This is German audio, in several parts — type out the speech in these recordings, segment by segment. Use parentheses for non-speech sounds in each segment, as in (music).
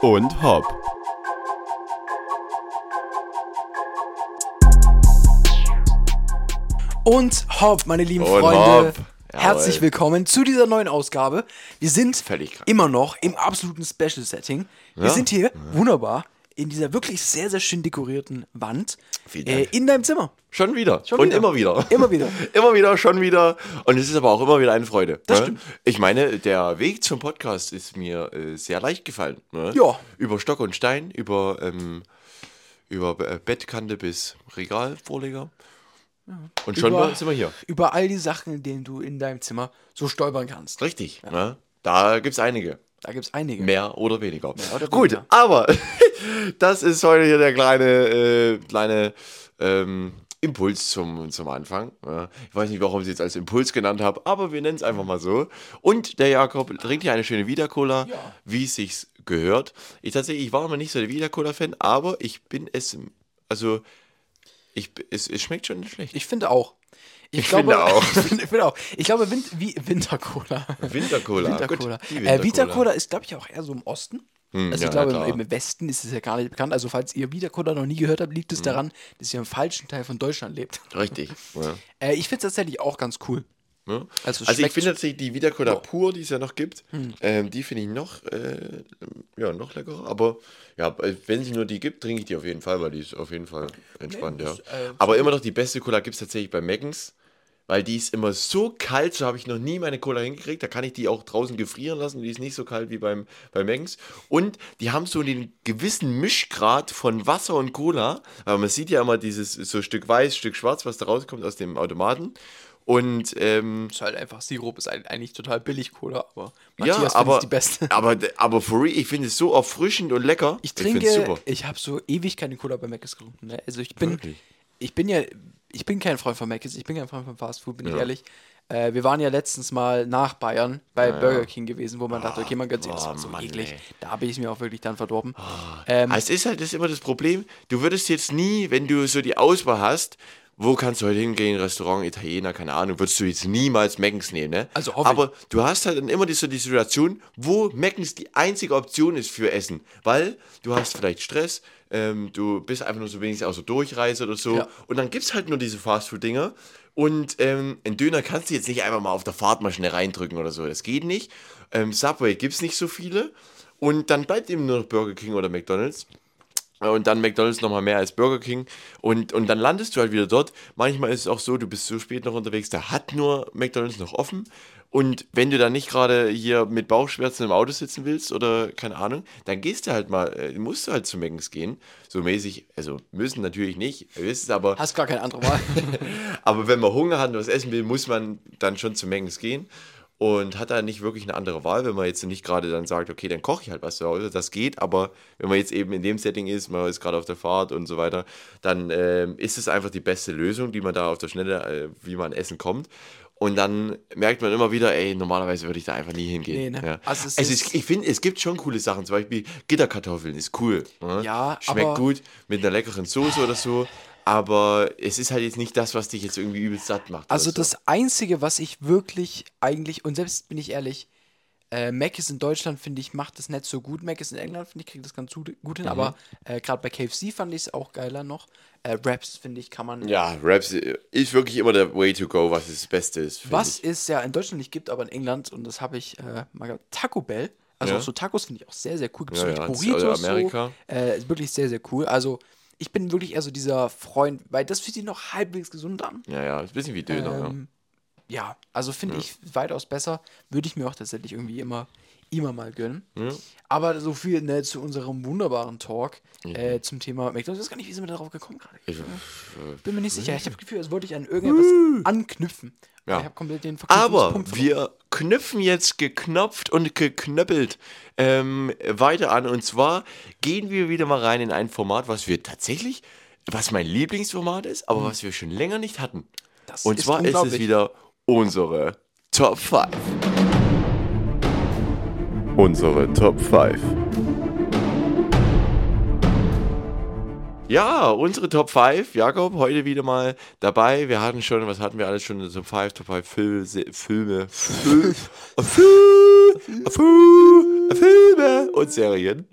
und Hopp. Und hopp, meine lieben Und Freunde. hopp. Herzlich willkommen zu dieser neuen Ausgabe. Wir sind immer noch im absoluten Special-Setting. Wir Ja. sind hier wunderbar in dieser wirklich sehr, sehr schön dekorierten Wand äh, in deinem Zimmer. Schon wieder. Schon und wieder. immer wieder. Immer wieder. (laughs) immer wieder, schon wieder. Und es ist aber auch immer wieder eine Freude. Das ne? stimmt. Ich meine, der Weg zum Podcast ist mir äh, sehr leicht gefallen. Ne? Ja. Über Stock und Stein, über, ähm, über äh, Bettkante bis Regalvorleger. Und schon Über- sind wir hier. Über all die Sachen, in denen du in deinem Zimmer so stolpern kannst. Richtig. Ne? Da gibt es einige. Da gibt es einige. Mehr oder weniger. oder Gut, weniger. aber (laughs) das ist heute hier der kleine, äh, kleine ähm, Impuls zum, zum Anfang. Ja. Ich weiß nicht, warum ich es jetzt als Impuls genannt habe, aber wir nennen es einfach mal so. Und der Jakob trinkt hier eine schöne Vita-Cola, Ja. wie es sich gehört. Ich tatsächlich, ich war immer nicht so der Vita-Cola-Fan, aber ich bin es, also ich, es, es schmeckt schon nicht schlecht. Ich finde auch. Ich finde auch. (laughs) ich finde, ich finde auch. Ich glaube, Wind, wie Wintercola. Wintercola. Wintercola. Gut, die Äh, Vita-Cola ist, glaube ich, auch eher so im Osten. Hm, also ja, ich glaube, klar. im Westen ist es ja gar nicht bekannt. Also falls ihr Vita-Cola noch nie gehört habt, liegt es Hm. daran, dass ihr im falschen Teil von Deutschland lebt. Richtig. (laughs) Ja. Äh, ich finde es tatsächlich auch ganz cool. Ne? Also Also, ich finde tatsächlich die Vita Cola Ja. pur, die es ja noch gibt, Hm. ähm, die finde ich noch, äh, ja, noch leckerer. Aber ja, wenn es nur die gibt, trinke ich die auf jeden Fall, weil die ist auf jeden Fall entspannt, Nee, ja. das, äh, Aber immer noch die beste Cola gibt es tatsächlich bei Meggans, weil die ist immer so kalt, so habe ich noch nie meine Cola hingekriegt. Da kann ich die auch draußen gefrieren lassen, die ist nicht so kalt wie beim, bei Meggans. Und die haben so einen gewissen Mischgrad von Wasser und Cola, aber man sieht ja immer dieses so Stück weiß, Stück schwarz, was da rauskommt aus dem Automaten. Und ähm, Ist halt einfach Sirup, ist eigentlich total billig Cola, aber ja, findet aber, die beste. (laughs) aber, aber for real, ich finde es so erfrischend und lecker. Ich trinke, super. ich habe so ewig keine Cola bei Mc's getrunken. Ne? Also ich bin, Wirklich? ich bin ja, ich bin kein Freund von Mc's, ich bin kein Freund von Fast Food, bin ich Ja. ehrlich. Äh, wir waren ja letztens mal nach Bayern bei Burger King gewesen, wo man dachte, okay, man gönnt sich, das oh so Mann, eklig. ey. Da habe ich es mir auch wirklich dann verdorben. ähm, Ah, Es ist halt das ist immer das Problem, du würdest jetzt nie, wenn du so die Auswahl hast, wo kannst du heute hingehen, Restaurant, Italiener, keine Ahnung, würdest du jetzt niemals Meckens nehmen, ne? Also hoffe ich. Aber du hast halt dann immer die, so die Situation, wo Meckens die einzige Option ist für Essen, weil du hast vielleicht Stress, ähm, du bist einfach nur so wenigstens auch so Durchreise oder so Ja. und dann gibt es halt nur diese Fastfood-Dinger und ähm, ein Döner kannst du jetzt nicht einfach mal auf der Fahrt mal schnell reindrücken oder so, das geht nicht. Ähm, Subway gibt es nicht so viele und dann bleibt eben nur noch Burger King oder McDonald's. Und dann McDonalds nochmal mehr als Burger King. Und, und dann landest du halt wieder dort. Manchmal ist es auch so, du bist so spät noch unterwegs, da hat nur McDonalds noch offen. Und wenn du dann nicht gerade hier mit Bauchschmerzen im Auto sitzen willst oder keine Ahnung, dann gehst du halt mal, äh, musst du halt zu Meckens gehen. So mäßig, also müssen natürlich nicht, wisst es aber. hast gar keine andere Wahl. (laughs) Aber wenn man Hunger hat und was essen will, muss man dann schon zu Meckens gehen. Und hat da nicht wirklich eine andere Wahl, wenn man jetzt nicht gerade dann sagt, okay, dann koche ich halt was zu Hause. Das geht, aber wenn man jetzt eben in dem Setting ist, man ist gerade auf der Fahrt und so weiter, dann ähm, ist es einfach die beste Lösung, die man da auf der Schnelle, äh, wie man essen kommt. Und dann merkt man immer wieder, ey, normalerweise würde ich da einfach nie hingehen. Nee, ne? ja. Also es es ist- ist, ich finde, es gibt schon coole Sachen, zum Beispiel Gitterkartoffeln ist cool. ne? Ja, Schmeckt gut mit einer leckeren Soße oder so. Aber es ist halt jetzt nicht das, was dich jetzt irgendwie übelst satt macht. Also so. das Einzige, was ich wirklich eigentlich, und selbst bin ich ehrlich, äh, Mac ist in Deutschland, finde ich, macht das nicht so gut. Mac ist in England, finde ich, kriegt das ganz gut, gut hin. Aber Mhm. äh, gerade bei KFC fand ich es auch geiler noch. Äh, Raps, finde ich, kann man. Ja, Raps ist wirklich immer der Way to go, was das Beste ist. Was Ich. es ja in Deutschland nicht gibt, aber in England, und das habe ich äh, mal gehabt, Taco Bell. Also Ja. auch so Tacos finde ich auch sehr, sehr cool. Gibt Ja, so ja, ist Burritos. aus Amerika. So. Äh, ist wirklich sehr, sehr cool. Also ich bin wirklich eher so dieser Freund, weil das fühlt sich noch halbwegs gesund an. Ja, ja, ist ein bisschen wie Döner. Ähm, ja, also finde ich weitaus besser. Würde ich mir auch tatsächlich irgendwie immer, immer mal gönnen. Aber so viel ne, zu unserem wunderbaren Talk äh, zum Thema McDonalds. Ich weiß gar nicht, wie sind wir darauf gekommen gerade. Ich, äh, Bin mir nicht sicher. Ich habe das Gefühl, als wollte ich an irgendetwas anknüpfen. Ja. Ich habe komplett den Aber wir knüpfen jetzt geknopft und geknöppelt ähm, weiter an. Und zwar gehen wir wieder mal rein in ein Format, was wir tatsächlich, was mein Lieblingsformat ist, aber was wir schon länger nicht hatten. Das Und zwar ist es wieder unsere Top 5. Unsere Top 5. Ja, unsere Top 5. Jakob, heute wieder mal dabei. Wir hatten schon, was hatten wir alles schon in Top 5? Top 5 Fil Se Filme. Fil Fil Fil Filme und Serien.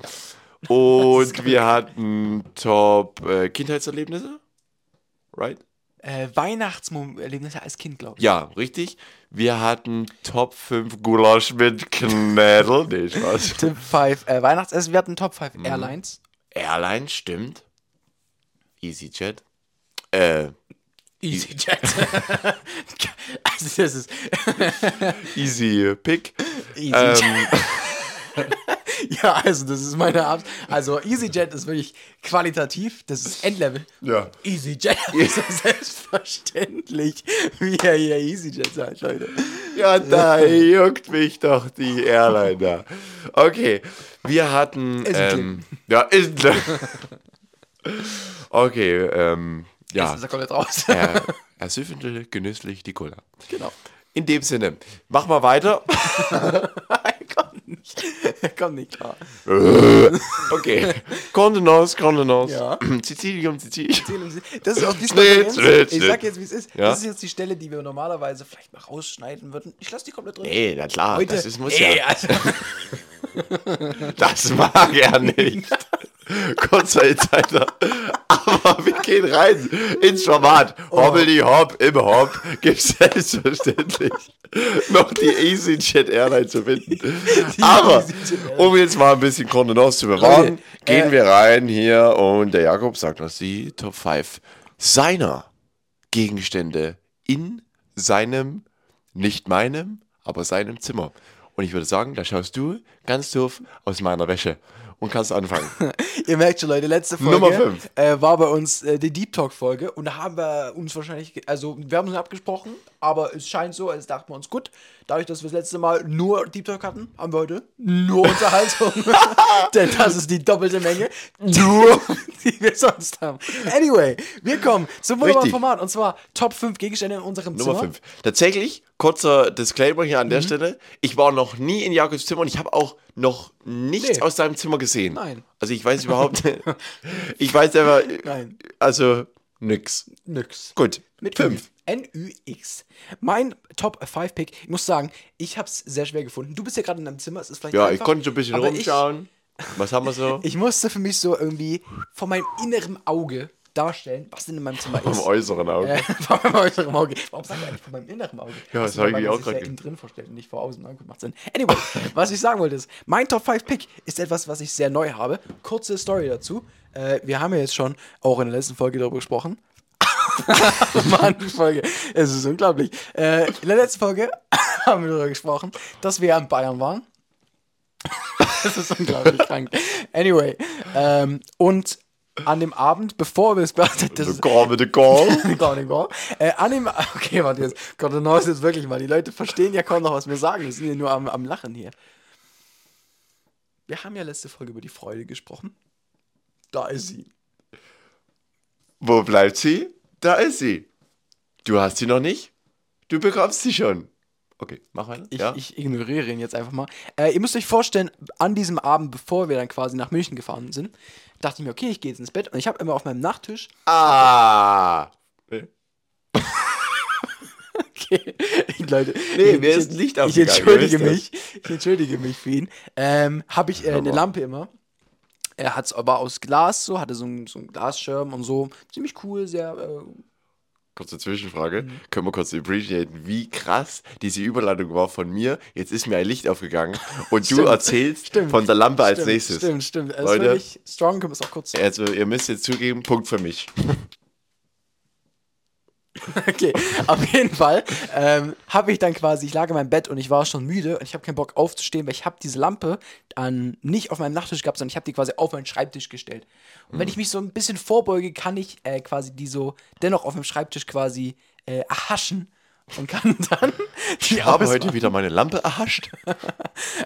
Und wir hatten Top äh, Kindheitserlebnisse. Right? Äh, Weihnachtserlebnisse als Kind, glaube ich. Ja, richtig. Wir hatten Top 5 Gulasch mit Knädel. (laughs) Nee, Spaß. Top 5 äh, Weihnachtsessen. Wir hatten Top 5 Mhm. Airlines. Airline, stimmt. EasyJet. Äh, EasyJet. (laughs) also das ist Easy Pick. EasyJet. Ähm, (laughs) (laughs) Ja, also das ist meine Art. Also EasyJet ist wirklich qualitativ. Das ist Endlevel. ja. EasyJet ist (laughs) so selbstverständlich, wie er hier EasyJet sagt, Leute. Ja, da (laughs) juckt mich doch die Airline da. Okay, wir hatten. Ist Ähm, ja, ist. okay, ähm, ja. Ist er komplett raus. Er, er süffte genüsslich die Cola. genau. In dem Sinne, mach mal weiter. er kommt nicht. (laughs) Er kommt nicht klar. Okay. (laughs) Kontenance, Kontenance. Ja. (clears throat) Sizilium, Sizilium. Das ist auch die Stelle. Schnitt, Ich sag jetzt, wie es ist. Ja. Das ist jetzt die Stelle, die wir normalerweise vielleicht mal rausschneiden würden. Ich lasse die komplett drin. Nee, na klar, Heute, das ist, muss ey, ja. also, (laughs) Das mag er nicht. Kurzer Insider. Aber wir gehen rein ins Format. Hobbel die Hopp im Hopp. Gibt selbstverständlich (laughs) noch die EasyJet Airline zu finden. (laughs) Aber EasyJet Airline. um jetzt mal ein bisschen Kontenance zu bewahren, Leute, gehen äh, wir rein hier und der Jakob sagt uns die Top 5 seiner Gegenstände in seinem, nicht meinem, aber seinem Zimmer. Und ich würde sagen, da schaust du ganz doof aus meiner Wäsche und kannst anfangen. (laughs) Ihr merkt schon, Leute, letzte Folge Nummer. Äh, war bei uns äh, die Deep Talk-Folge und da haben wir uns wahrscheinlich, also wir haben uns abgesprochen, aber es scheint so, als dachten wir uns, gut, dadurch, dass wir das letzte Mal nur Deep Talk hatten, haben wir heute nur Unterhaltung. (laughs) (laughs) Denn das ist die doppelte Menge, nur, die wir sonst haben. Anyway, wir kommen zum wunderbaren Richtig. Format und zwar Top 5 Gegenstände in unserem Nummer Zimmer. 5. Tatsächlich, kurzer Disclaimer hier an Mhm. der Stelle. Ich war noch nie in Jakobs Zimmer und ich habe auch noch nichts Nee. aus seinem Zimmer gesehen. Nein. Also ich weiß überhaupt, (laughs) (laughs) ich weiß einfach, Nein. also nix. Nix. Gut, Mit 5. 5. N-Ü-X. Mein Top 5 Pick. Ich muss sagen, ich habe es sehr schwer gefunden. Du bist ja gerade in deinem Zimmer. Es ist vielleicht Ja, ich einfach, konnte so ein bisschen rumschauen. Was haben wir so? Ich, (laughs) ich musste für mich so irgendwie von meinem inneren Auge darstellen, was denn in meinem Zimmer Vom ist. äußeren Auge. Äh, (laughs) meinem äußeren Auge. Warum sagen wir eigentlich von meinem inneren Auge? Ja, das Achso, hab ich auch sich grad ja ge- innen drin vorstellt und nicht vor außen. Gut, macht Sinn. Anyway, (laughs) was ich sagen wollte ist, mein Top 5 Pick ist etwas, was ich sehr neu habe. Kurze Story dazu. Äh, wir haben ja jetzt schon auch in der letzten Folge darüber gesprochen. (laughs) Mann, die Folge. Es ist unglaublich. Äh, in der letzten Folge haben wir darüber gesprochen, dass wir in Bayern waren. das ist unglaublich krank. Anyway, ähm, und an dem Abend, bevor wir es gemacht haben, (laughs) the Call. Gar nicht wahr. Äh, an dem, (laughs) okay, warte jetzt. Gott, dann ist jetzt wirklich mal. Die Leute verstehen ja kaum noch, was wir sagen. Wir sind ja nur am, am Lachen hier. Wir haben ja letzte Folge über die Freude gesprochen. Da ist sie. Wo bleibt sie? Da ist sie. Du hast sie noch nicht? Du bekommst sie schon. Okay, mach weiter. Ich, ja? ich ignoriere ihn jetzt einfach mal. Äh, ihr müsst euch vorstellen, an diesem Abend, bevor wir dann quasi nach München gefahren sind, dachte ich mir, okay, ich gehe jetzt ins Bett und ich habe immer auf meinem Nachttisch ah. (laughs) Okay, (laughs) Leute. Nee, ich- mir ich- ist Licht Ich aufgegangen, entschuldige wer ist mich. Ich entschuldige mich für ihn. Ähm, habe ich äh, eine Lampe immer. Er hat es aber aus Glas so, hatte so einen so Glasschirm und so. Ziemlich cool, sehr. Äh, Kurze Zwischenfrage. Mhm. Können wir kurz appreciaten, wie krass diese Überleitung war von mir. Jetzt ist mir ein Licht aufgegangen und du Stimmt. erzählst Stimmt. von der Lampe als stimmt, nächstes. Stimmt, stimmt. Er ist Leute. strong, können wir es auch kurz Also, ihr müsst jetzt zugeben, Punkt für mich. (laughs) Okay, auf jeden Fall ähm, habe ich dann quasi, ich lag in meinem Bett und ich war schon müde und ich habe keinen Bock aufzustehen, weil ich habe diese Lampe an, nicht auf meinem Nachttisch gehabt, sondern ich habe die quasi auf meinen Schreibtisch gestellt. Und wenn ich mich so ein bisschen vorbeuge, kann ich äh, quasi die so dennoch auf dem Schreibtisch quasi äh, erhaschen und kann (laughs) dann Ich habe ausmachen. heute wieder meine Lampe erhascht. (laughs)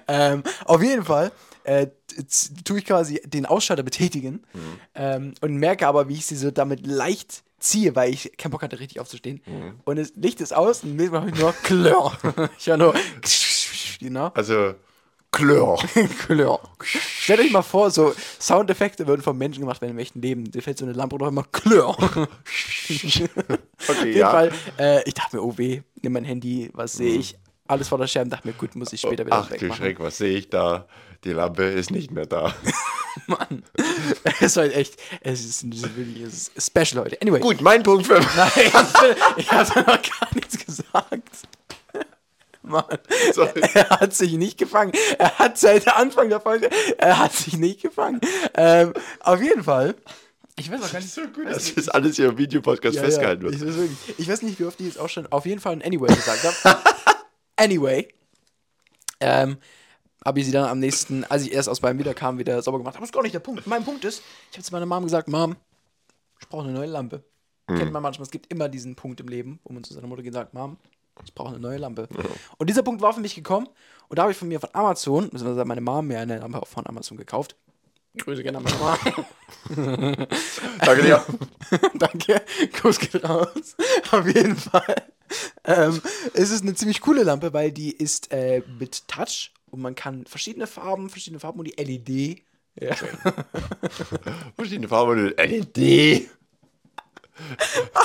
Ähm, auf jeden Fall äh, tue ich quasi den Ausschalter betätigen ähm, und merke aber, wie ich sie so damit leicht ziehe, weil ich keinen Bock hatte, richtig aufzustehen. Und das Licht ist aus und mir mache (laughs) ich nur Klör. ich höre nur, genau. Also, Klör. (laughs) Klör. Stellt euch mal vor, so Soundeffekte würden von Menschen gemacht werden im echten Leben. Dir fällt so eine Lampe (laughs) auf einmal Klör. Okay, Auf jeden ja. Fall, äh, ich dachte mir, oh weh, nimm mein Handy, was sehe ich? Alles vor der Scherben, dachte mir, gut, muss ich später wieder Ach du wegmachen. Schreck, was sehe ich da? Die Lampe ist nicht mehr da. (laughs) Mann. Es war halt echt, es ist, ist wirklich es ist special heute. Anyway. Gut, mein Punkt 5. Nein, ich habe noch gar nichts gesagt. Mann, Sorry. (laughs) er hat sich nicht gefangen. Er hat seit Anfang der Folge, er hat sich nicht gefangen. Ähm, auf jeden Fall. Ich weiß auch gar nicht so gut. Das ist alles hier im Videopodcast festgehalten Ich, wird. weiß wirklich, ich weiß nicht, wie oft ich jetzt auch schon auf jeden Fall ein Anyway gesagt habe. (laughs) anyway. Ähm, habe ich sie dann am nächsten, als ich erst aus Bayern wieder kam, wieder sauber gemacht. Aber das ist gar nicht der Punkt. Mein Punkt ist, ich habe zu meiner Mom gesagt, Mom, ich brauche eine neue Lampe. Kennt man manchmal, es gibt immer diesen Punkt im Leben, wo man zu seiner Mutter geht und sagt, Mom, ich brauche eine neue Lampe. Und dieser Punkt war für mich gekommen und da habe ich von mir von Amazon, beziehungsweise meine Mom mir eine Lampe von Amazon gekauft. Grüße gerne an meine Mom. (laughs) Danke dir. (laughs) Danke, Kuss geht raus. Auf jeden Fall. Ähm, es ist eine ziemlich coole Lampe, weil die ist äh, mit Touch und man kann verschiedene Farben, verschiedene Farben und die LED. Ja. (laughs) Verschiedene Farben und LED.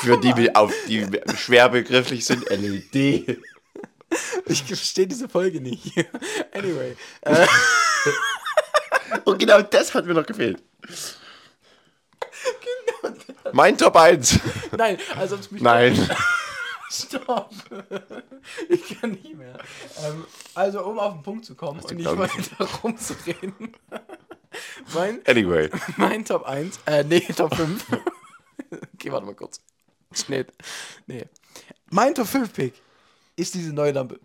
Für die, die auf die schwer begrifflich sind, LED. Ich verstehe diese Folge nicht. (laughs) Anyway. Äh, (laughs) Und genau das hat mir noch gefehlt. Mein Top 1. nein, also sonst mich Nein. (laughs) Stopp. Ich kann nicht mehr. Ähm, also, um auf den Punkt zu kommen und nicht weiter rumzureden. mein, Anyway. mein Top 1, äh, nee, Top 5. okay, warte mal kurz. Schnitt. Nee. Mein Top 5 Pick ist diese neue Lampe.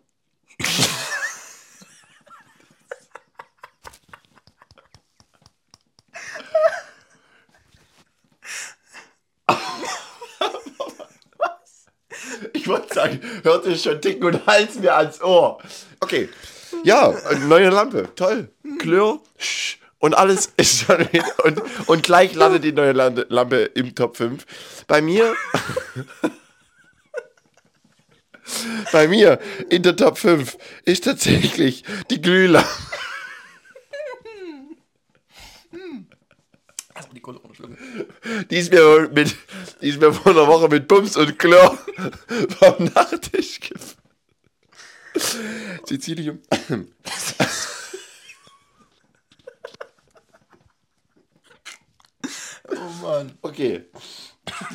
Ich wollte sagen, hört ihr schon dicken und Hals mir ans Ohr. Okay. Ja, neue Lampe. Toll. Klör. Sch. Und alles (laughs) ist schon. Und, und gleich landet die neue Lampe, im Top 5. Bei mir. (laughs) Bei mir in der Top 5 ist tatsächlich die Glühlampe. Die ist mir mit, die ist mir vor einer Woche mit Bums und Chlor (laughs) vom Nachttisch gefallen. Sizilium. Oh Mann. Okay.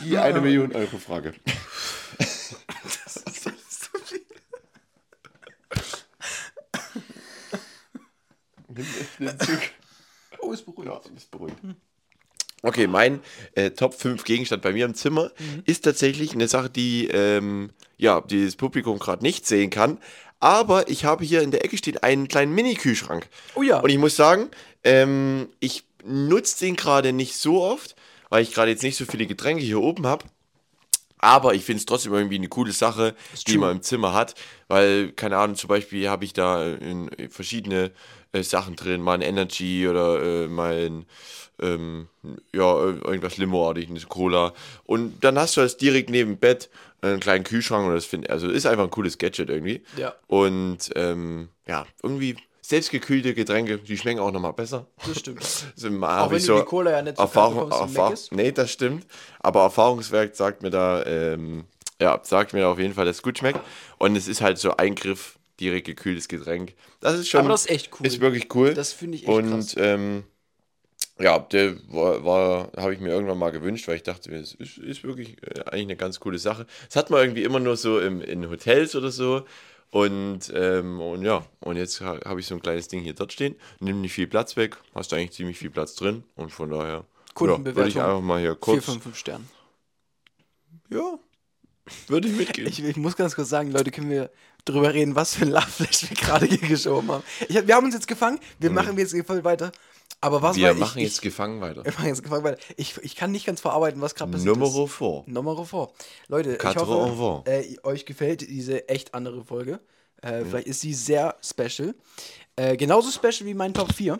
Die eine Million Euro Frage. Nimm den Zug. Oh, ist beruhigt. Ja, ist beruhigt. Okay, mein äh, Top 5 Gegenstand bei mir im Zimmer ist tatsächlich eine Sache, die, ähm, ja, die das Publikum gerade nicht sehen kann. Aber ich habe hier in der Ecke steht einen kleinen Mini-Kühlschrank. Oh ja. Und ich muss sagen, ähm, ich nutze den gerade nicht so oft, weil ich gerade jetzt nicht so viele Getränke hier oben habe. Aber ich finde es trotzdem irgendwie eine coole Sache, die man im Zimmer hat, weil, keine Ahnung, zum Beispiel habe ich da in, in verschiedene äh, Sachen drin, mal ein Energy oder äh, mal ein, ähm, ja, äh, irgendwas Limo-artig, eine Cola. Und dann hast du das direkt neben dem Bett, einen kleinen Kühlschrank und das finde also ist einfach ein cooles Gadget irgendwie. Ja. Und ähm, ja, irgendwie selbstgekühlte Getränke, die schmecken auch nochmal besser. Das stimmt. (laughs) Also, mal Auch wenn du die Cola ja nicht so Erfahrung, bekommst, Erfahrung. Nee, das stimmt. Aber Erfahrungswerk sagt mir da, ähm, ja, sagt mir auf jeden Fall, dass es gut schmeckt. Und es ist halt so ein Griff, direkt gekühltes Getränk. Das ist schon. Aber das ist echt cool. Ist wirklich cool. Das finde ich echt Und krass. ähm, ja, der war, war habe ich mir irgendwann mal gewünscht, weil ich dachte, es ist, ist wirklich äh, eigentlich eine ganz coole Sache. Das hat man irgendwie immer nur so im, in Hotels oder so. Und, ähm, und ja, und jetzt ha- habe ich so ein kleines Ding hier dort stehen. Nimm nicht viel Platz weg, hast eigentlich ziemlich viel Platz drin. Und von daher ja, würde ich einfach mal hier 4 kurz. von 5 Sternen. Ja, würde ich mitgehen. Ich, ich muss ganz kurz sagen, Leute, können wir drüber reden, was für ein Lachflash wir gerade hier geschoben haben. Ich, wir haben uns jetzt gefangen, wir machen jetzt voll weiter. Aber was. Wir war machen ich, jetzt gefangen weiter. Ich, wir machen jetzt gefangen weiter. Ich, ich kann nicht ganz verarbeiten, was gerade passiert Numero ist. vor. Nummer vor. Leute, ich Quatre hoffe, Envoi. äh, euch gefällt diese echt andere Folge. Äh, Vielleicht ist sie sehr special. Äh, genauso special wie mein Top 4.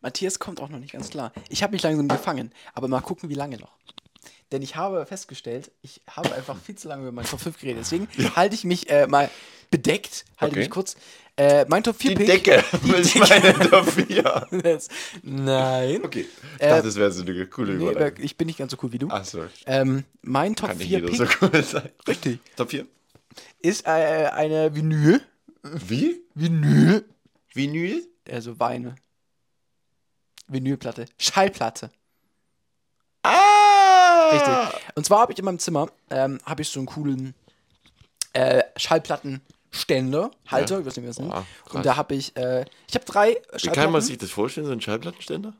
Matthias kommt auch noch nicht ganz klar. Ich habe mich langsam gefangen, aber mal gucken, wie lange noch. denn ich habe festgestellt, ich habe einfach viel zu lange über meinen Top 5 geredet. Deswegen halte ich mich äh, mal bedeckt, halte Okay. mich kurz. Äh, mein Top 4 Die Pick. Decke. (laughs) ist meine Top 4. Das- Nein. Okay. Ich Äh, dachte, das wäre so eine coole Nee, Überleitung. ich bin nicht ganz so cool wie du. Achso. Ähm, mein Top Kann nicht 4 jeder Pick so cool sein. richtig, Top 4? ist äh, eine Vinyl. Wie? Vinyl. Vinyl? Also Weine. Vinylplatte. Schallplatte. Ah! Richtig. Und zwar habe ich in meinem Zimmer ähm, habe ich so einen coolen äh, Schallplattenständer, Halter, ich weiß nicht, wie das nennt. Boah, krass. Und da habe ich, äh, ich habe drei Wie kann Schallplatten. man sich das vorstellen, so ein Schallplattenständer?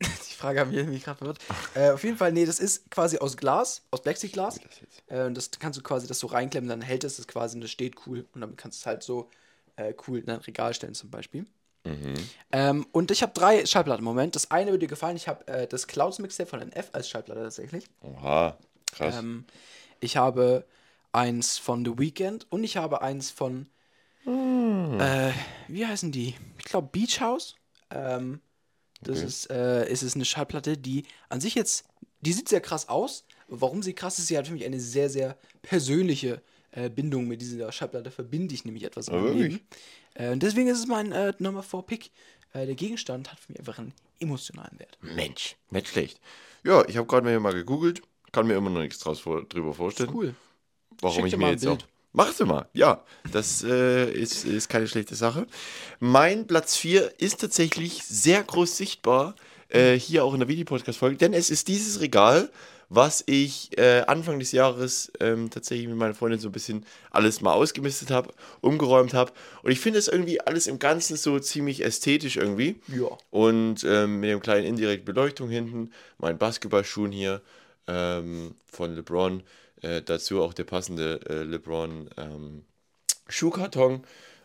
(laughs) Die Frage habe ich mich gerade verwirrt. äh, auf jeden Fall, nee, das ist quasi aus Glas, aus Plexiglas. Äh, und das kannst du quasi das so reinklemmen, dann hält es das quasi und das steht cool. Und dann kannst du es halt so äh, cool in ein Regal stellen zum Beispiel. Ähm, und ich habe drei Schallplatten im Moment. Das eine würde dir gefallen. Ich habe äh, das Clouds Mixtape von NF als Schallplatte tatsächlich. Oha, krass. Ähm, ich habe eins von The Weeknd und ich habe eins von, äh, wie heißen die? Ich glaube Beach House. Ähm, das Okay. ist, äh, es ist eine Schallplatte, die an sich jetzt, die sieht sehr krass aus. Warum sie krass ist, sie hat für mich eine sehr, sehr persönliche äh, Bindung mit dieser Schallplatte, verbinde ich nämlich etwas meinem wirklich? Äh, deswegen ist es mein äh, Nummer 4 Pick. Äh, der Gegenstand hat für mich einfach einen emotionalen Wert. Mensch, nicht schlecht. Ja, ich habe gerade mal gegoogelt. Kann mir immer noch nichts draus vor, drüber vorstellen. Cool. Warum ich mir jetzt auch. Bild. Machst du mal, ja. Das äh, ist, ist keine schlechte Sache. Mein Platz 4 ist tatsächlich sehr groß sichtbar, äh, hier auch in der Videopodcast-Folge, denn es ist dieses Regal, was ich äh, Anfang des Jahres ähm, tatsächlich mit meiner Freundin so ein bisschen alles mal ausgemistet habe, umgeräumt habe. Und ich finde es irgendwie alles im Ganzen so ziemlich ästhetisch irgendwie. Ja. Und ähm, mit dem kleinen indirekten Beleuchtung hinten, mein Basketballschuhen hier ähm, von LeBron, äh, dazu auch der passende äh, LeBron ähm, Schuhkarton.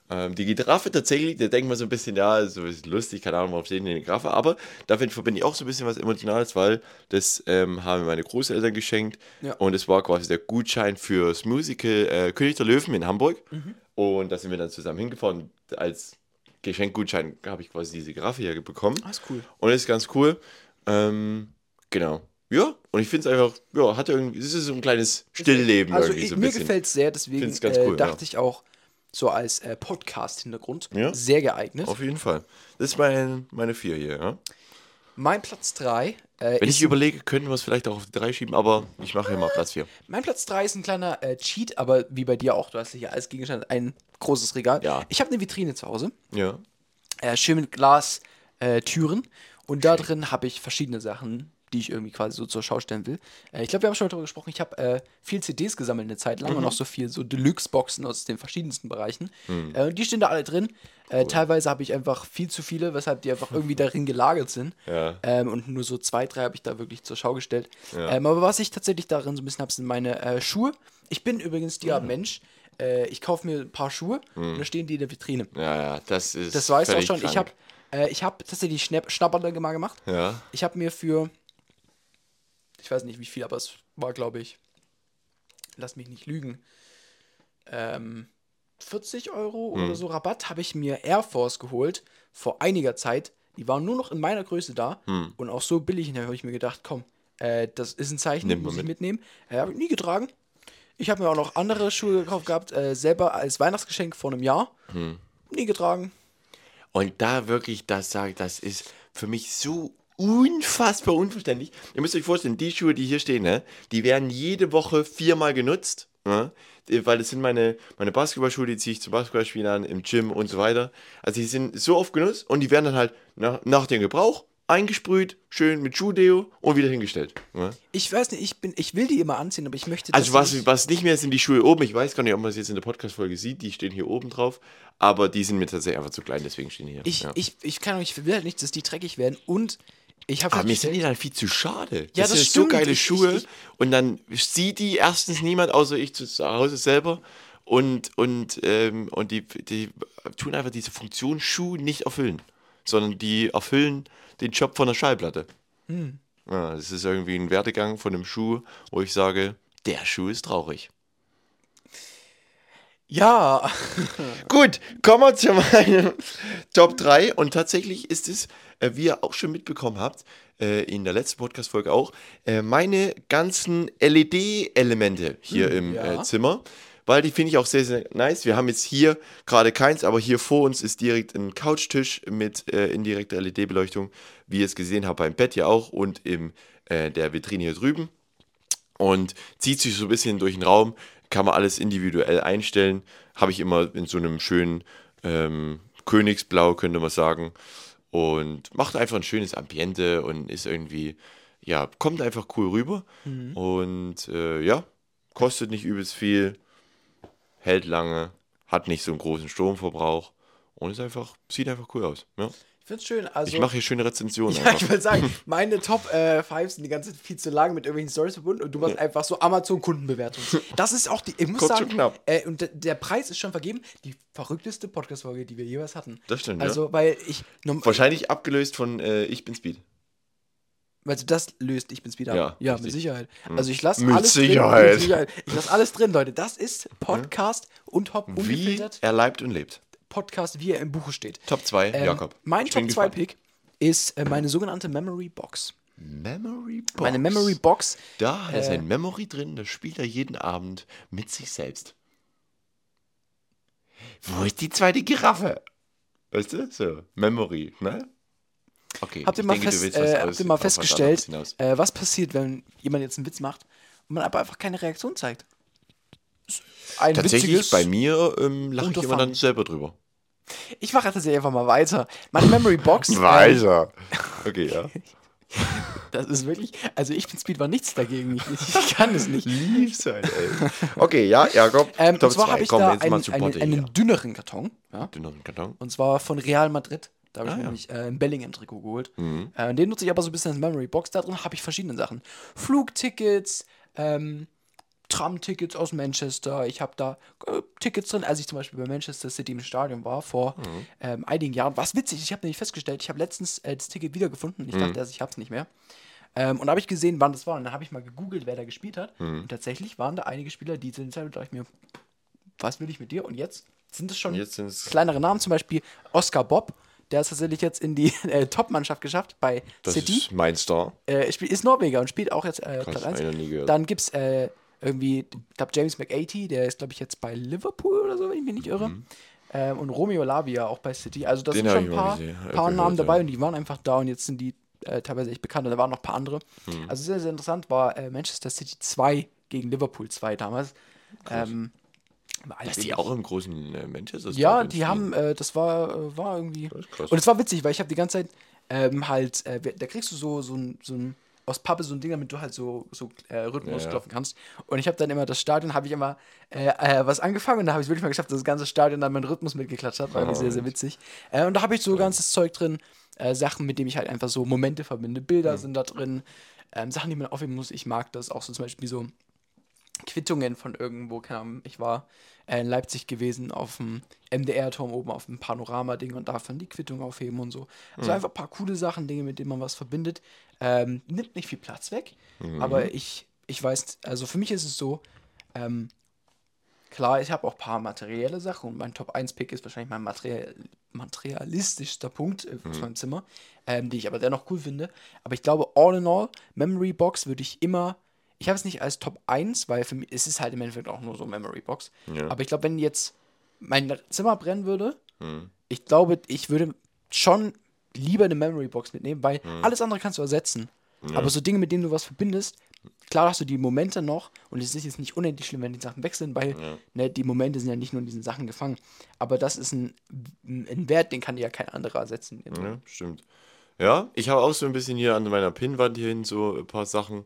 Ähm, die Giraffe tatsächlich, da denkt man so ein bisschen, ja, so ist lustig, keine Ahnung, warum steht denn eine Giraffe, aber damit verbinde ich auch so ein bisschen was Emotionales, weil das ähm, haben mir meine Großeltern geschenkt Ja. und es war quasi der Gutschein fürs Musical äh, König der Löwen in Hamburg Mhm. und da sind wir dann zusammen hingefahren. Als Geschenkgutschein habe ich quasi diese Giraffe hier bekommen. Ah, ist cool. Und ist ganz cool. Ähm, genau. Ja, und ich finde es einfach, ja, hat irgendwie, es ist so ein kleines Stillleben Also irgendwie so ein mir bisschen. gefällt es sehr, deswegen äh, cool, dachte ja. ich auch so als äh, Podcast-Hintergrund Ja. sehr geeignet. Auf jeden Fall. Das ist mein, meine vier hier, ja. Mein Platz 3 äh, Wenn ich überlege, könnten wir es vielleicht auch auf die drei schieben, aber ich mache hier mal Platz vier. mein Platz 3 ist ein kleiner äh, Cheat, aber wie bei dir auch, du hast hier als Gegenstand ein großes Regal. Ja. Ich habe eine Vitrine zu Hause, Ja. äh, schön mit Glas äh, Türen und da drin habe ich verschiedene Sachen, die ich irgendwie quasi so zur Schau stellen will. Äh, ich glaube, wir haben schon darüber gesprochen. Ich habe äh, viel CDs gesammelt eine Zeit lang Mhm. und auch so viel so Deluxe-Boxen aus den verschiedensten Bereichen. Äh, und die stehen da alle drin. Äh, teilweise habe ich einfach viel zu viele, weshalb die einfach irgendwie darin gelagert sind. Ja. Ähm, und nur so zwei, drei habe ich da wirklich zur Schau gestellt. Ja. Ähm, aber was ich tatsächlich darin so ein bisschen habe, sind meine äh, Schuhe. Ich bin übrigens der Mhm. Mensch. Äh, ich kaufe mir ein paar Schuhe und da stehen die in der Vitrine. Ja, ja, das ist. Das weißt du auch schon. Ich krank. habe äh, ich hab tatsächlich Schnapp Schnapperle mal gemacht. Ja. Ich habe mir für, ich weiß nicht wie viel, aber es war, glaube ich, lass mich nicht lügen, ähm, 40 Euro Hm. oder so Rabatt habe ich mir Air Force geholt vor einiger Zeit. Die waren nur noch in meiner Größe da Hm. und auch so billig. Und da habe ich mir gedacht, komm, äh, das ist ein Zeichen, Nimm muss ich mit. mitnehmen. Äh, habe ich nie getragen. Ich habe mir auch noch andere Schuhe gekauft gehabt, äh, selber als Weihnachtsgeschenk vor einem Jahr. Hm. Nie getragen. Und da wirklich, das sage das ist für mich so unfassbar unverständlich. Ihr müsst euch vorstellen, die Schuhe, die hier stehen, ne, die werden jede Woche viermal genutzt. Ne? Weil das sind meine, meine Basketballschuhe, die ziehe ich zum Basketballspielen an, im Gym und so weiter. Also die sind so oft genutzt und die werden dann halt nach, nach dem Gebrauch eingesprüht, schön mit Schuhdeo und wieder hingestellt. Ne? Ich weiß nicht, ich bin, ich will die immer anziehen, aber ich möchte das Also was, nicht. was nicht mehr sind die Schuhe oben. Ich weiß gar nicht, ob man es jetzt in der Podcast-Folge sieht. Die stehen hier oben drauf. Aber die sind mir tatsächlich einfach zu klein, deswegen stehen die hier. Ich, ja. ich, ich kann ich will halt nicht, dass die dreckig werden und ich habe Aber mir sind die dann viel zu schade. Ja, das, das sind stimmt. so geile Schuhe. ich- ich- und dann sieht die erstens niemand, außer ich zu Hause selber. Und, und, ähm, und die, die tun einfach diese Funktion Schuh nicht erfüllen, sondern die erfüllen den Job von der Schallplatte. Hm. Ja, das ist irgendwie ein Werdegang von einem Schuh, wo ich sage, der Schuh ist traurig. Ja. (laughs) Gut, kommen wir zu meinem Top 3. Und tatsächlich ist es, äh, wie ihr auch schon mitbekommen habt, äh, in der letzten Podcast-Folge auch, äh, meine ganzen LED-Elemente hier im ja. Zimmer. Weil die finde ich auch sehr, sehr nice. Wir haben jetzt hier gerade keins, aber hier vor uns ist direkt ein Couchtisch mit indirekter LED-Beleuchtung, wie ihr es gesehen habt beim Bett ja auch und in der Vitrine hier drüben. Und zieht sich so ein bisschen durch den Raum, kann man alles individuell einstellen. Habe ich immer in so einem schönen ähm, Königsblau, könnte man sagen. Und macht einfach ein schönes Ambiente und ist irgendwie, ja, kommt einfach cool rüber. Und äh, ja, kostet nicht übelst viel, hält lange, hat nicht so einen großen Stromverbrauch und ist einfach, sieht einfach cool aus. Ja. Ich find's schön. Also, Ich mache hier schöne Rezensionen. Ja, ich wollte sagen, (laughs) meine Top äh, 5 sind die ganze Zeit viel zu lang mit irgendwelchen Stories verbunden und du machst einfach so Amazon-Kundenbewertung. Das ist auch die, ich muss Kurz und sagen, knapp. äh, und der- Preis ist schon vergeben, die verrückteste Podcast-Folge, die wir jeweils hatten. Das stimmt, ja. Also, weil ich, Wahrscheinlich abgelöst von äh, Ich bin Speed. also das löst ich bin's wieder Ja, ab. Ja, mit Sicherheit. Also ich lasse Mit alles Sicherheit. drin. Mit Sicherheit. Ich lasse alles drin, Leute. Das ist Podcast und Hop Wie ungefiltert. er leibt und lebt. Podcast, wie er im Buche steht. Top 2, Ähm, Jakob. Mein Ich Top gespannt. 2 Pick ist äh, meine sogenannte Memory Box. Memory Box. Meine Memory Box. Da hat er äh, sein Memory drin, das spielt er jeden Abend mit sich selbst. Wo ist die zweite Giraffe? Weißt du? So, Memory, ne? Okay, Habt ihr mal, denke, fest, was äh, habt ihr mal was festgestellt, hinaus. äh, was passiert, wenn jemand jetzt einen Witz macht und man aber einfach keine Reaktion zeigt? Ein Tatsächlich, bei mir ähm, lache ich immer dann selber drüber. Ich mache tatsächlich einfach mal weiter. Meine Memory Box. (laughs) äh, (laughs) Okay, ja. das ist wirklich. Also ich bin Speed war nichts dagegen. Ich, ich kann es nicht. Lieb sein, ey. Okay, ja, Jakob. Ähm, Top und zwar habe ich Komm, da jetzt einen, einen, einen dünneren Karton. Ja? Dünneren Karton. Und zwar von Real Madrid. Da habe ich Ah, mir ja. nämlich äh, ein Bellingham-Trikot geholt. Mhm. Äh, den nutze ich aber so ein bisschen als Memory Box. Da drin habe ich verschiedene Sachen. Flugtickets, ähm, Tram-Tickets aus Manchester. Ich habe da äh, Tickets drin, als ich zum Beispiel bei Manchester City im Stadion war vor Mhm. ähm, einigen Jahren. Was witzig, ich habe nämlich festgestellt, ich habe letztens äh, das Ticket wiedergefunden. Mhm. Ich dachte erst, ich habe es nicht mehr. Ähm, und da habe ich gesehen, wann das war. Und dann habe ich mal gegoogelt, wer da gespielt hat. Mhm. Und tatsächlich waren da einige Spieler, die zu den Zeit dachte ich mir, was will ich mit dir? Und jetzt sind es schon kleinere Namen, zum Beispiel Oscar Bob. Der ist tatsächlich jetzt in die (laughs) äh, Top-Mannschaft geschafft bei Das City. ist mein Star. Äh, ist Norweger und spielt auch jetzt äh, Platz hab 1. ich noch nie gehört. Dann gibt es äh, irgendwie, ich glaube, James McAtee, der ist, glaube ich, jetzt bei Liverpool oder so, wenn ich mich nicht irre. Ähm, und Romeo Lavia auch bei City. Also, das Mhm. Den sind schon ein paar, paar gehört, Namen dabei ja. und die waren einfach da und jetzt sind die äh, teilweise echt bekannt. Und da waren noch ein paar andere. Mhm. Also, sehr, sehr interessant war äh, Manchester City 2 gegen Liverpool 2 damals. Ähm, Dass die auch im großen äh, Manchester ja, die haben, äh, das war, äh, war irgendwie. krass. Und es war witzig, weil ich habe die ganze Zeit ähm, halt, äh, da kriegst du so, so so ein, aus Pappe so ein Ding, damit du halt so, so äh, Rhythmus Ja, ja. klopfen kannst. Und ich habe dann immer das Stadion, habe ich immer äh, äh, was angefangen und da habe ich wirklich mal geschafft, dass das ganze Stadion dann meinen Rhythmus mitgeklatscht hat. War irgendwie sehr, sehr witzig. Äh, und da habe ich so ganzes Zeug drin, äh, Sachen, mit denen ich halt einfach so Momente verbinde. Bilder sind da drin, ähm, Sachen, die man aufheben muss. Ich mag das auch so zum Beispiel so Quittungen von irgendwo, keine Ahnung, ich war äh, in Leipzig gewesen auf dem MDR-Turm oben auf dem Panorama-Ding und davon die Quittung aufheben und so. Also einfach ein paar coole Sachen, Dinge, mit denen man was verbindet. Ähm, nimmt nicht viel Platz weg, aber ich, ich weiß, also für mich ist es so, ähm, klar, ich habe auch ein paar materielle Sachen und mein Top-1-Pick ist wahrscheinlich mein materiell, materialistischster Punkt äh, aus meinem Zimmer, ähm, die ich aber dennoch cool finde. Aber ich glaube, all in all, Memory Box würde ich immer, ich habe es nicht als Top 1, weil für mich, es ist halt im Endeffekt auch nur so Memory Box. Ja. Aber ich glaube, wenn jetzt mein Zimmer brennen würde, ich glaube, ich würde schon lieber eine Memory Box mitnehmen, weil alles andere kannst du ersetzen. Aber so Dinge, mit denen du was verbindest, klar hast du die Momente noch und es ist jetzt nicht unendlich schlimm, wenn die Sachen weg sind, weil ne, die Momente sind ja nicht nur in diesen Sachen gefangen. Aber das ist ein, ein Wert, den kann dir ja kein anderer ersetzen. Ja, stimmt. Ja, ich habe auch so ein bisschen hier an meiner Pinnwand hierhin so ein paar Sachen.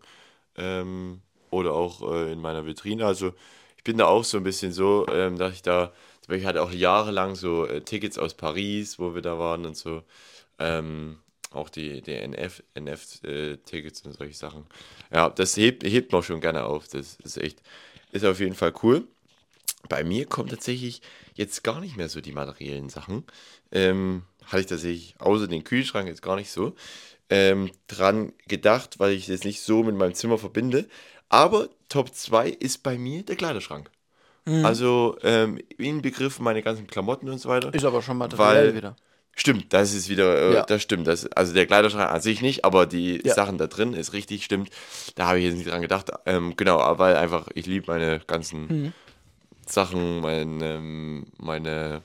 Ähm, oder auch äh, in meiner Vitrine. Also ich bin da auch so ein bisschen so, ähm, dass ich da, Beispiel hatte auch jahrelang so äh, Tickets aus Paris, wo wir da waren und so. Ähm, auch die, die NF, NF-Tickets und solche Sachen. Ja, das hebt, hebt man schon gerne auf. Das ist echt, ist auf jeden Fall cool. Bei mir kommen tatsächlich jetzt gar nicht mehr so die materiellen Sachen. Ähm, hatte ich tatsächlich außer den Kühlschrank jetzt gar nicht so ähm, dran gedacht, weil ich das nicht so mit meinem Zimmer verbinde. Aber Top 2 ist bei mir der Kleiderschrank. Also ähm, inbegriffen meine ganzen Klamotten und so weiter. Ist aber schon materiell Weil- wieder. Stimmt, das ist wieder, äh, Ja. das stimmt. Das, also der Kleiderschrank an sich nicht, aber die Ja. Sachen da drin ist richtig, stimmt. Da habe ich jetzt nicht dran gedacht. Ähm, genau, weil einfach, ich liebe meine ganzen Mhm. Sachen, meine, ähm, meine,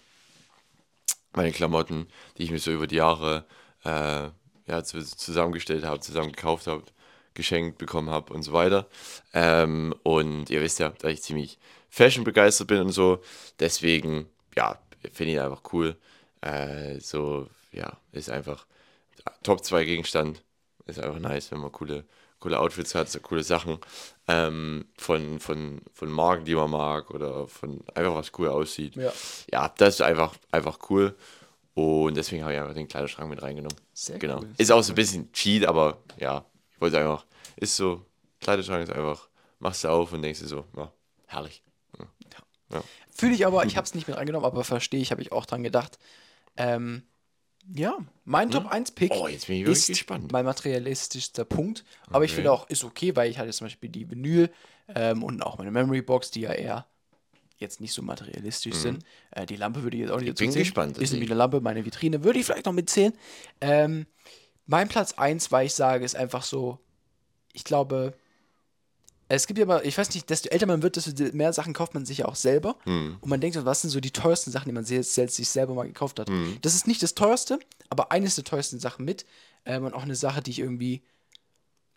meine Klamotten, die ich mir so über die Jahre äh, ja, zu, zusammengestellt habe, zusammen gekauft habe, geschenkt bekommen habe und so weiter. Ähm, und ihr wisst ja, dass ich ziemlich Fashion begeistert bin und so. Deswegen, ja, finde ich einfach cool. Äh, so, ja, ist einfach Top 2 Gegenstand. Ist einfach nice, wenn man coole, coole Outfits hat, so coole Sachen ähm, von, von, von Marken, die man mag oder von einfach was cool aussieht. Ja. ja, das ist einfach, einfach cool. Und deswegen habe ich einfach den Kleiderschrank mit reingenommen. Sehr genau. cool. Ist auch so ein bisschen Cheat, aber ja, ich wollte einfach, ist so, Kleiderschrank ist einfach, machst du auf und denkst dir so, ja, herrlich. Fühle ich aber, ich habe es nicht mit reingenommen, aber verstehe ich, habe ich auch dran gedacht. Ähm, ja, mein Top 1 Pick Oh, jetzt bin ich wirklich ist gespannt. mein materialistischster Punkt. Aber ich Okay. finde auch, ist okay, weil ich hatte zum Beispiel die Vinyl ähm, und auch meine Memory Box, die ja eher jetzt nicht so materialistisch sind. Äh, die Lampe würde ich jetzt auch nicht Mhm. Ich bin zählen. gespannt, Ist nämlich eine Lampe, meine Vitrine würde ich vielleicht noch mitzählen. Ähm, mein Platz 1, weil ich sage, ist einfach so, ich glaube, es gibt ja immer, ich weiß nicht, desto älter man wird, desto mehr Sachen kauft man sich ja auch selber. Hm. Und man denkt, was sind so die teuersten Sachen, die man selbst sich selber mal gekauft hat. Hm. Das ist nicht das teuerste, aber eines der teuersten Sachen mit. Ähm, und auch eine Sache, die ich irgendwie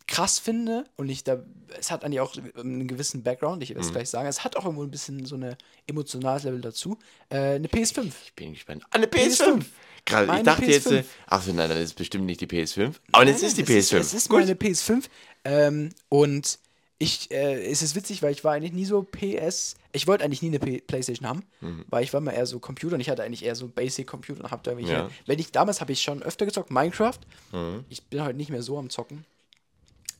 krass finde. Und ich da, es hat eigentlich auch einen gewissen Background, ich werde es gleich sagen. Es hat auch irgendwo ein bisschen so eine emotionales Level dazu. Äh, eine PS5. Ich bin gespannt. Ah, eine PS5. PS5. Gerade, ich Meine dachte jetzt, PS5. äh, ach so, nein, dann ist es bestimmt nicht die PS5. Aber jetzt Nein, ist die nein, PS5. Es ist, es ist Gut. meine PS5. Ähm, und ich, äh, es ist witzig, weil ich war eigentlich nie so PS. Ich wollte eigentlich nie eine P Playstation haben, Mhm. weil ich war mal eher so Computer und ich hatte eigentlich eher so Basic-Computer und hab da irgendwelche. Ja. Wenn ich damals habe ich schon öfter gezockt, Minecraft. Mhm. Ich bin heute nicht mehr so am Zocken.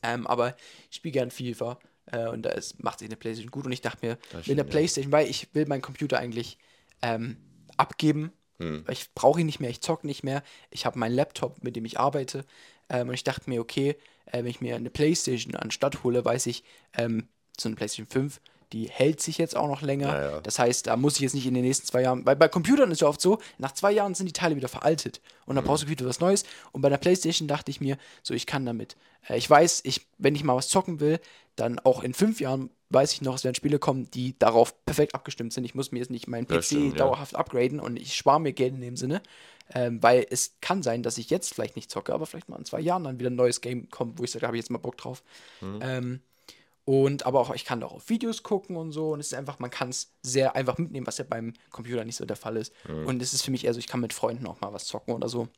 Ähm, aber ich spiele gern FIFA äh, und da ist, macht sich eine Playstation gut und ich dachte mir, mit einer ja. Playstation, weil ich will meinen Computer eigentlich ähm, abgeben, Hm. ich brauche ihn nicht mehr, ich zocke nicht mehr. Ich habe meinen Laptop, mit dem ich arbeite ähm, und ich dachte mir, okay, äh, wenn ich mir eine Playstation anstatt hole, weiß ich, ähm, so eine Playstation 5, die hält sich jetzt auch noch länger. Ja, ja. Das heißt, da muss ich jetzt nicht in den nächsten zwei Jahren, weil bei Computern ist ja oft so, nach zwei Jahren sind die Teile wieder veraltet und dann brauchst du wieder was Neues. Und bei der Playstation dachte ich mir, so ich kann damit. Äh, ich weiß, ich, wenn ich mal was zocken will, dann auch in fünf Jahren weiß ich noch, es werden Spiele kommen, die darauf perfekt abgestimmt sind. Ich muss mir jetzt nicht meinen PC stimmt, ja. dauerhaft upgraden und ich spare mir Geld in dem Sinne. Ähm, weil es kann sein, dass ich jetzt vielleicht nicht zocke, aber vielleicht mal in zwei Jahren dann wieder ein neues Game kommt, wo ich sage, da habe ich jetzt mal Bock drauf. Mhm. Ähm, und aber auch, ich kann auch auf Videos gucken und so. Und es ist einfach, man kann es sehr einfach mitnehmen, was ja beim Computer nicht so der Fall ist. Mhm. Und es ist für mich eher so, ich kann mit Freunden auch mal was zocken oder so.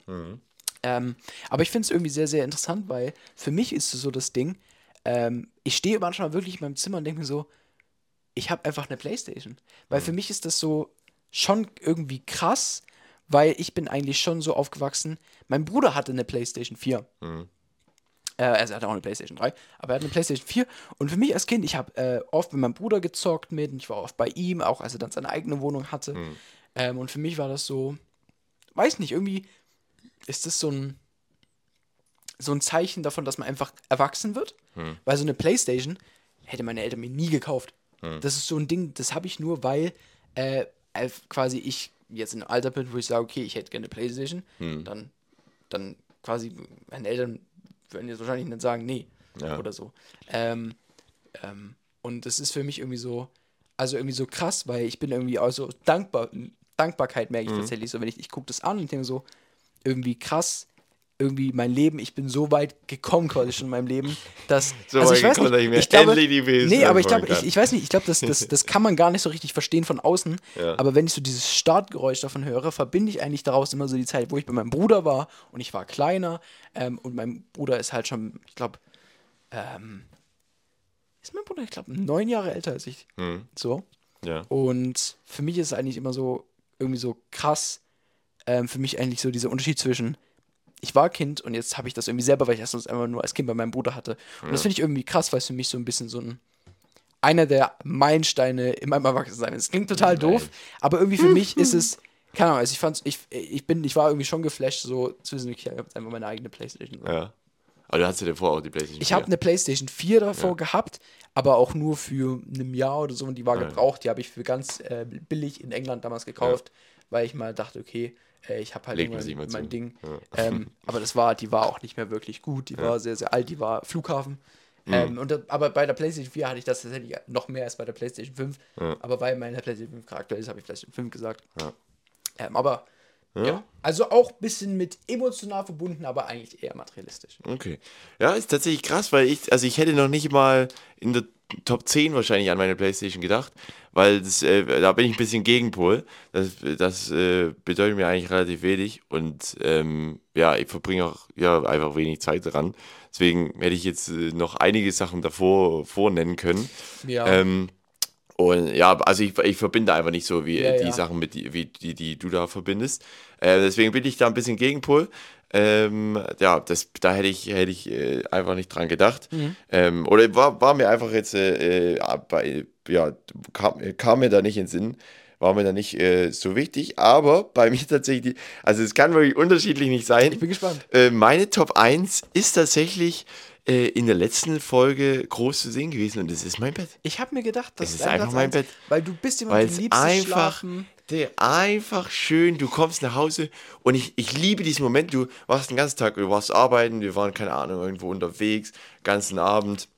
Ähm, aber ich finde es irgendwie sehr, sehr interessant, weil für mich ist es so das Ding, ähm, ich stehe manchmal wirklich in meinem Zimmer und denke mir so, ich habe einfach eine Playstation. Weil für mich ist das so schon irgendwie krass, weil ich bin eigentlich schon so aufgewachsen. Mein Bruder hatte eine Playstation 4. Äh, also er hatte auch eine Playstation 3, aber er hat eine Playstation 4. Und für mich als Kind, ich habe äh, oft mit meinem Bruder gezockt mit und ich war oft bei ihm, auch als er dann seine eigene Wohnung hatte. Ähm, und für mich war das so, weiß nicht, irgendwie ist das so ein, so ein Zeichen davon, dass man einfach erwachsen wird. Weil so eine Playstation hätte meine Eltern mir nie gekauft. Das ist so ein Ding, das habe ich nur, weil äh, äh, quasi ich jetzt in einem Alter bin, wo ich sage, okay, ich hätte gerne eine Playstation. Dann, dann quasi meine Eltern würden jetzt wahrscheinlich nicht sagen, nee. Ja. Oder so. Ähm, ähm, und das ist für mich irgendwie so, also irgendwie so krass, weil ich bin irgendwie auch so dankbar, Dankbarkeit merke ich Mhm. tatsächlich so, wenn ich, ich gucke das an und denke so, irgendwie krass, irgendwie mein Leben, ich bin so weit gekommen quasi schon in meinem Leben, dass (laughs) So also weit ich weiß ich nicht, mir ich glaube, endlich die PS5 nee, aber ich glaube, ich, ich weiß nicht, ich glaube, das, das, das kann man gar nicht so richtig verstehen von außen, Ja. aber wenn ich so dieses Startgeräusch davon höre, verbinde ich eigentlich daraus immer so die Zeit, wo ich bei meinem Bruder war und ich war kleiner ähm, und mein Bruder ist halt schon, ich glaube, ähm, ist mein Bruder, ich glaube, neun Jahre älter als ich. Hm. So. Ja. Und für mich ist es eigentlich immer so, irgendwie so krass, ähm, für mich eigentlich so dieser Unterschied zwischen, ich war Kind und jetzt habe ich das irgendwie selber, weil ich das sonst einfach nur als Kind bei meinem Bruder hatte. Und das finde ich irgendwie krass, weil es für mich so ein bisschen so ein, einer der Meilensteine in meinem Erwachsensein ist. Es klingt total doof, aber irgendwie für mich ist es, keine Ahnung, also ich fand's, ich, ich bin, ich war irgendwie schon geflasht, so zwischen, ich habe jetzt einfach meine eigene Playstation. So. Ja. Aber du hast ja davor auch die Playstation Ich habe eine PlayStation 4 davor gehabt, aber auch nur für ein Jahr oder so und die war gebraucht. Die habe ich für ganz äh, billig in England damals gekauft, weil ich mal dachte, okay, ich habe halt mein zu. Ding. Ähm, (laughs) aber das war, die war auch nicht mehr wirklich gut. Die war sehr, sehr alt. Die war Flughafen. Mhm. Ähm, und, aber bei der PlayStation 4 hatte ich das tatsächlich noch mehr als bei der PlayStation 5. Aber weil meine PlayStation 5 aktuell ist, habe ich PlayStation 5 gesagt. Ähm, aber ja. also auch ein bisschen mit emotional verbunden, aber eigentlich eher materialistisch. Okay. Ja, ist tatsächlich krass, weil ich, also ich hätte noch nicht mal in der Top 10 wahrscheinlich an meine Playstation gedacht, weil das, äh, da bin ich ein bisschen Gegenpol. Das, das äh, bedeutet mir eigentlich relativ wenig und ähm, ja, ich verbringe auch ja, einfach wenig Zeit dran. Deswegen hätte ich jetzt äh, noch einige Sachen davor vornennen können. Ja. Ähm, und ja, also ich, ich verbinde einfach nicht so wie Ja, äh, die ja. Sachen mit die, wie die, die du da verbindest. Äh, deswegen bin ich da ein bisschen Gegenpol. Ähm, ja, das, da hätte ich, hätte ich äh, einfach nicht dran gedacht. Mhm. Ähm, oder war, war mir einfach jetzt, äh, äh, bei, ja, kam, kam mir da nicht in den Sinn, war mir da nicht äh, so wichtig. Aber bei mir tatsächlich, also es kann wirklich unterschiedlich nicht sein. Ich bin gespannt. Äh, meine Top 1 ist tatsächlich äh, in der letzten Folge groß zu sehen gewesen und das ist mein Bett. Ich habe mir gedacht, das Es ist einfach Platz mein Bett. Weil du bist jemand, Weil du es liebst es einfach, schlafen. Der, einfach schön, du kommst nach Hause und ich, ich liebe diesen Moment, du warst den ganzen Tag, du warst arbeiten, wir waren, keine Ahnung, irgendwo unterwegs, ganzen Abend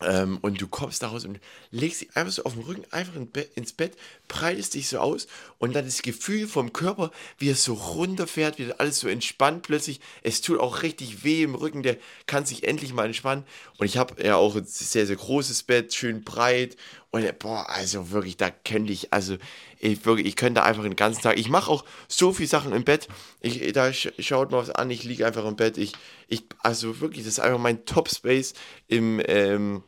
ähm, und du kommst nach Hause und legst dich einfach so auf den Rücken, einfach in Be ins Bett, breitest dich so aus und dann das Gefühl vom Körper, wie es so runterfährt, wie alles so entspannt plötzlich. Es tut auch richtig weh im Rücken, der kann sich endlich mal entspannen. Und ich habe ja auch ein sehr, sehr großes Bett, schön breit. Und äh, boah, also wirklich, da könnte ich, also ich, wirklich, ich könnte einfach den ganzen Tag, ich mache auch so viele Sachen im Bett. Ich, da sch schaut mal was an, ich liege einfach im Bett. Ich, ich, also wirklich, das ist einfach mein Top-Space im, ähm,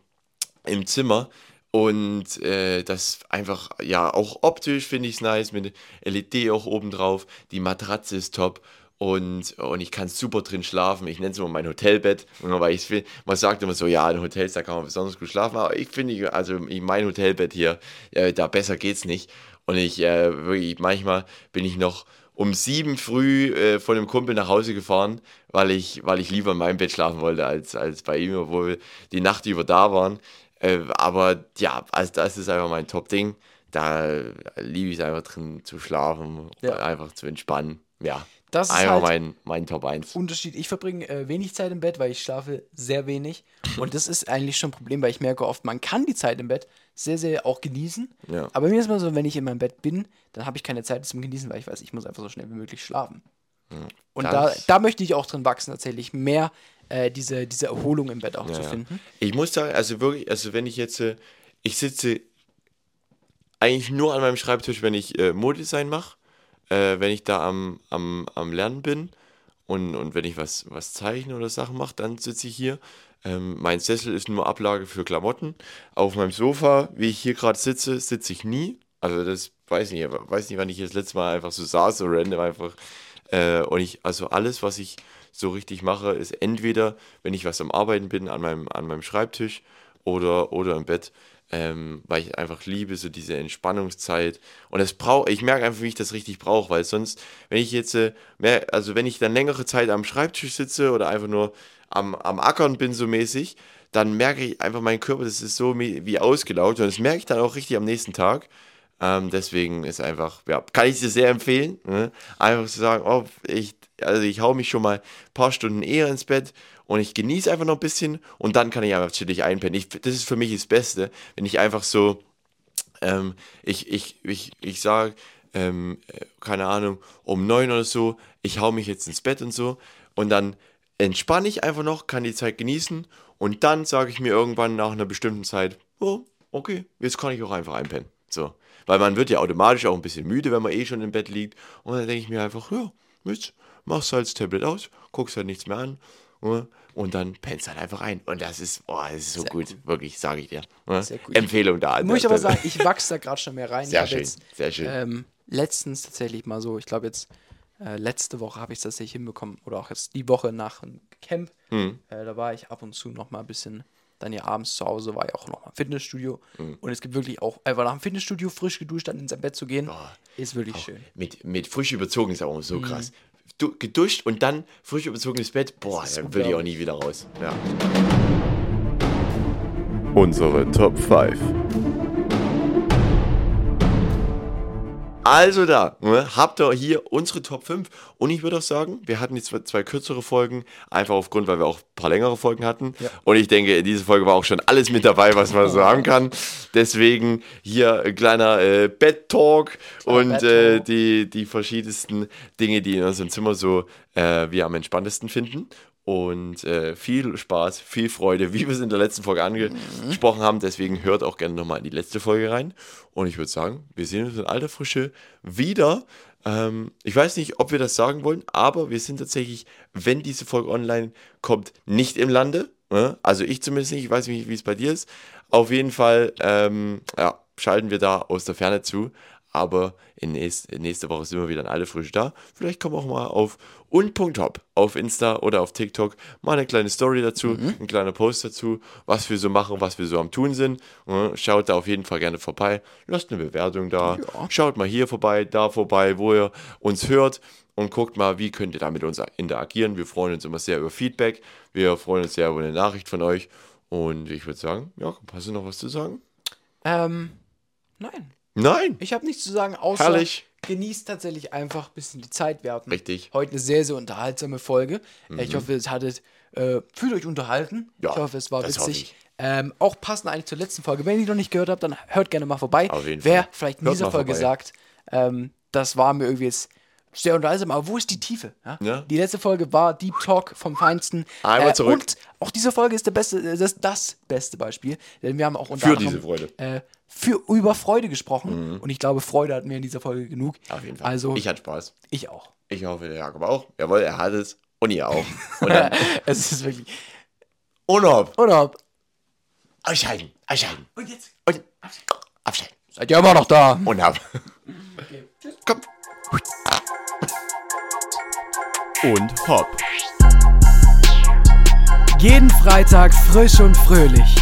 im Zimmer. Und äh, das einfach, ja, auch optisch finde ich es nice, mit LED auch oben drauf. Die Matratze ist top. Und, und ich kann super drin schlafen. Ich nenne es immer mein Hotelbett. Weil ich find, man sagt immer so, ja, in Hotels, da kann man besonders gut schlafen. Aber ich finde, also mein Hotelbett hier, äh, da besser geht's nicht. Und ich, äh, wirklich, manchmal bin ich noch um sieben früh äh, von einem Kumpel nach Hause gefahren, weil ich, weil ich lieber in meinem Bett schlafen wollte als, als bei ihm, obwohl wir die Nacht über da waren. Äh, aber ja, also das ist einfach mein Top-Ding. Da liebe ich es einfach drin zu schlafen, Ja. einfach zu entspannen. Ja, Das ist einfach halt- mein, mein Top 1. Unterschied. Ich verbringe äh, wenig Zeit im Bett, weil ich schlafe sehr wenig. Und das ist eigentlich schon ein Problem, weil ich merke oft, man kann die Zeit im Bett sehr, sehr auch genießen. Ja. Aber mir ist immer so, wenn ich in meinem Bett bin, dann habe ich keine Zeit zum Genießen, weil ich weiß, ich muss einfach so schnell wie möglich schlafen. Und da, da möchte ich auch drin wachsen, tatsächlich mehr äh, diese, diese Erholung im Bett auch zu Ja. finden. Ich muss sagen, also wirklich, also wenn ich jetzt, äh, ich sitze eigentlich nur an meinem Schreibtisch, wenn ich äh, Modedesign mache, äh, wenn ich da am, am, am Lernen bin und, und wenn ich was, was zeichne oder Sachen mache, dann sitze ich hier. Ähm, mein Sessel ist nur Ablage für Klamotten. Auf meinem Sofa, wie ich hier gerade sitze, sitze ich nie. Also das weiß ich nicht, weiß nicht, wann ich das letzte Mal einfach so saß, so random einfach. Äh, und ich, also alles, was ich so richtig mache, ist entweder, wenn ich was am Arbeiten bin, an meinem, an meinem Schreibtisch oder, oder im Bett, ähm, weil ich einfach liebe, so diese Entspannungszeit. Und das brauche, ich merke einfach, wie ich das richtig brauche, weil sonst, wenn ich jetzt, äh, mehr, also wenn ich dann längere Zeit am Schreibtisch sitze oder einfach nur am, am Ackern bin, so mäßig, dann merke ich einfach, mein Körper, das ist so wie ausgelaugt und das merke ich dann auch richtig am nächsten Tag. Ähm, deswegen ist einfach, ja, kann ich dir sehr empfehlen. Ne? Einfach zu sagen, oh, ich, also ich hau mich schon mal ein paar Stunden eher ins Bett und ich genieße einfach noch ein bisschen und dann kann ich einfach chillig einpennen. Ich, das ist für mich das Beste, wenn ich einfach so, ähm, ich, ich, ich, ich sage, ähm, äh, keine Ahnung, um neun oder so, ich hau mich jetzt ins Bett und so und dann entspanne ich einfach noch, kann die Zeit genießen und dann sage ich mir irgendwann nach einer bestimmten Zeit, oh, okay, jetzt kann ich auch einfach einpennen. So. Weil man wird ja automatisch auch ein bisschen müde, wenn man eh schon im Bett liegt. Und dann denke ich mir einfach, ja, jetzt machst du halt das Tablet aus, guckst halt nichts mehr an. ne? Und dann pennst halt einfach ein. Und das ist, oh, das ist so gut. Wirklich, sage ich dir. ne? Sehr gut. Empfehlung da. an Muss ich aber sagen, ich wachse da gerade schon mehr rein. Sehr schön, Jetzt, sehr schön. Ähm, letztens tatsächlich mal so, ich glaube jetzt äh, letzte Woche habe ich es tatsächlich hinbekommen oder auch jetzt die Woche nach einem Camp. Hm. Äh, da war ich ab und zu noch mal ein bisschen, dann ja abends zu Hause war ich auch noch mal im Fitnessstudio. Hm. Und es gibt wirklich auch einfach nach dem Fitnessstudio frisch geduscht dann ins Bett zu gehen, ist wirklich schön. Mit, mit frisch überzogen ist auch so Mhm. krass. du, geduscht und dann frisch überzogenes Bett. Boah, dann will ich auch nie wieder raus. Ja. Unsere Top 5. Also da, ne, habt ihr hier unsere Top 5. Und ich würde auch sagen, wir hatten jetzt zwei, zwei kürzere Folgen, einfach aufgrund, weil wir auch ein paar längere Folgen hatten. Ja. Und ich denke, in dieser Folge war auch schon alles mit dabei, was man so haben kann. Deswegen hier ein kleiner äh, Bett-Talk und Bett-Talk. äh, die, die verschiedensten Dinge, die in unserem Zimmer so äh, wir am entspanntesten finden. Und äh, viel Spaß, viel Freude, wie wir es in der letzten Folge angesprochen haben. Deswegen hört auch gerne nochmal in die letzte Folge rein. Und ich würde sagen, wir sehen uns in alter Frische wieder. Ähm, ich weiß nicht, ob wir das sagen wollen, aber wir sind tatsächlich, wenn diese Folge online kommt, nicht im Lande. Ne? Also ich zumindest nicht. Ich weiß nicht, wie es bei dir ist. Auf jeden Fall ähm, ja, schalten wir da aus der Ferne zu. Aber in nächst, nächste Woche sind wir wieder in alle frisch da. Vielleicht kommen wir auch mal auf und.hop auf Insta oder auf TikTok mal eine kleine Story dazu, ein kleiner Post dazu, was wir so machen, was wir so am tun sind. Ja, Schaut da auf jeden Fall gerne vorbei. Lasst eine Bewertung da. Schaut mal hier vorbei, da vorbei, wo ihr uns hört und guckt mal, wie könnt ihr da mit uns interagieren. Wir freuen uns immer sehr über Feedback. Wir freuen uns sehr über eine Nachricht von euch. Und ich würde sagen, ja, hast du noch was zu sagen? Ähm, nein. Nein. Ich habe nichts zu sagen, außer Herrlich. genießt tatsächlich einfach ein bisschen die Zeit. Wir hatten Richtig. heute eine sehr, sehr unterhaltsame Folge. Äh, Ich hoffe, es hattet, äh, fühlt euch unterhalten. Ja, ich hoffe, es war witzig. Ähm, auch passend eigentlich zur letzten Folge. Wenn ihr die noch nicht gehört habt, dann hört gerne mal vorbei. Auf jeden Wer Fall. vielleicht in Hört dieser Folge vorbei. sagt, ähm, das war mir irgendwie jetzt sehr unterhaltsam, aber wo ist die Tiefe? Ja? Ja. Die letzte Folge war Deep Talk vom Feinsten. Einmal Äh, zurück. Und auch diese Folge ist der beste, das, das beste Beispiel, denn wir haben auch unter Für anderem, diese Freude. Mhm. Äh, für über Freude gesprochen und ich glaube, Freude hatten wir in dieser Folge genug. Auf jeden Fall. Also ich hatte Spaß. ich auch. Ich hoffe, der Jakob auch. Jawohl, er hat es. Und ihr auch. (laughs) Und dann es ist wirklich. Unhopp. Oder ob. Ausschalten. Ausschalten. Und jetzt Und abschalten. seid ihr immer noch da. Und ab. Komm. Und Hop. Jeden Freitag frisch und fröhlich.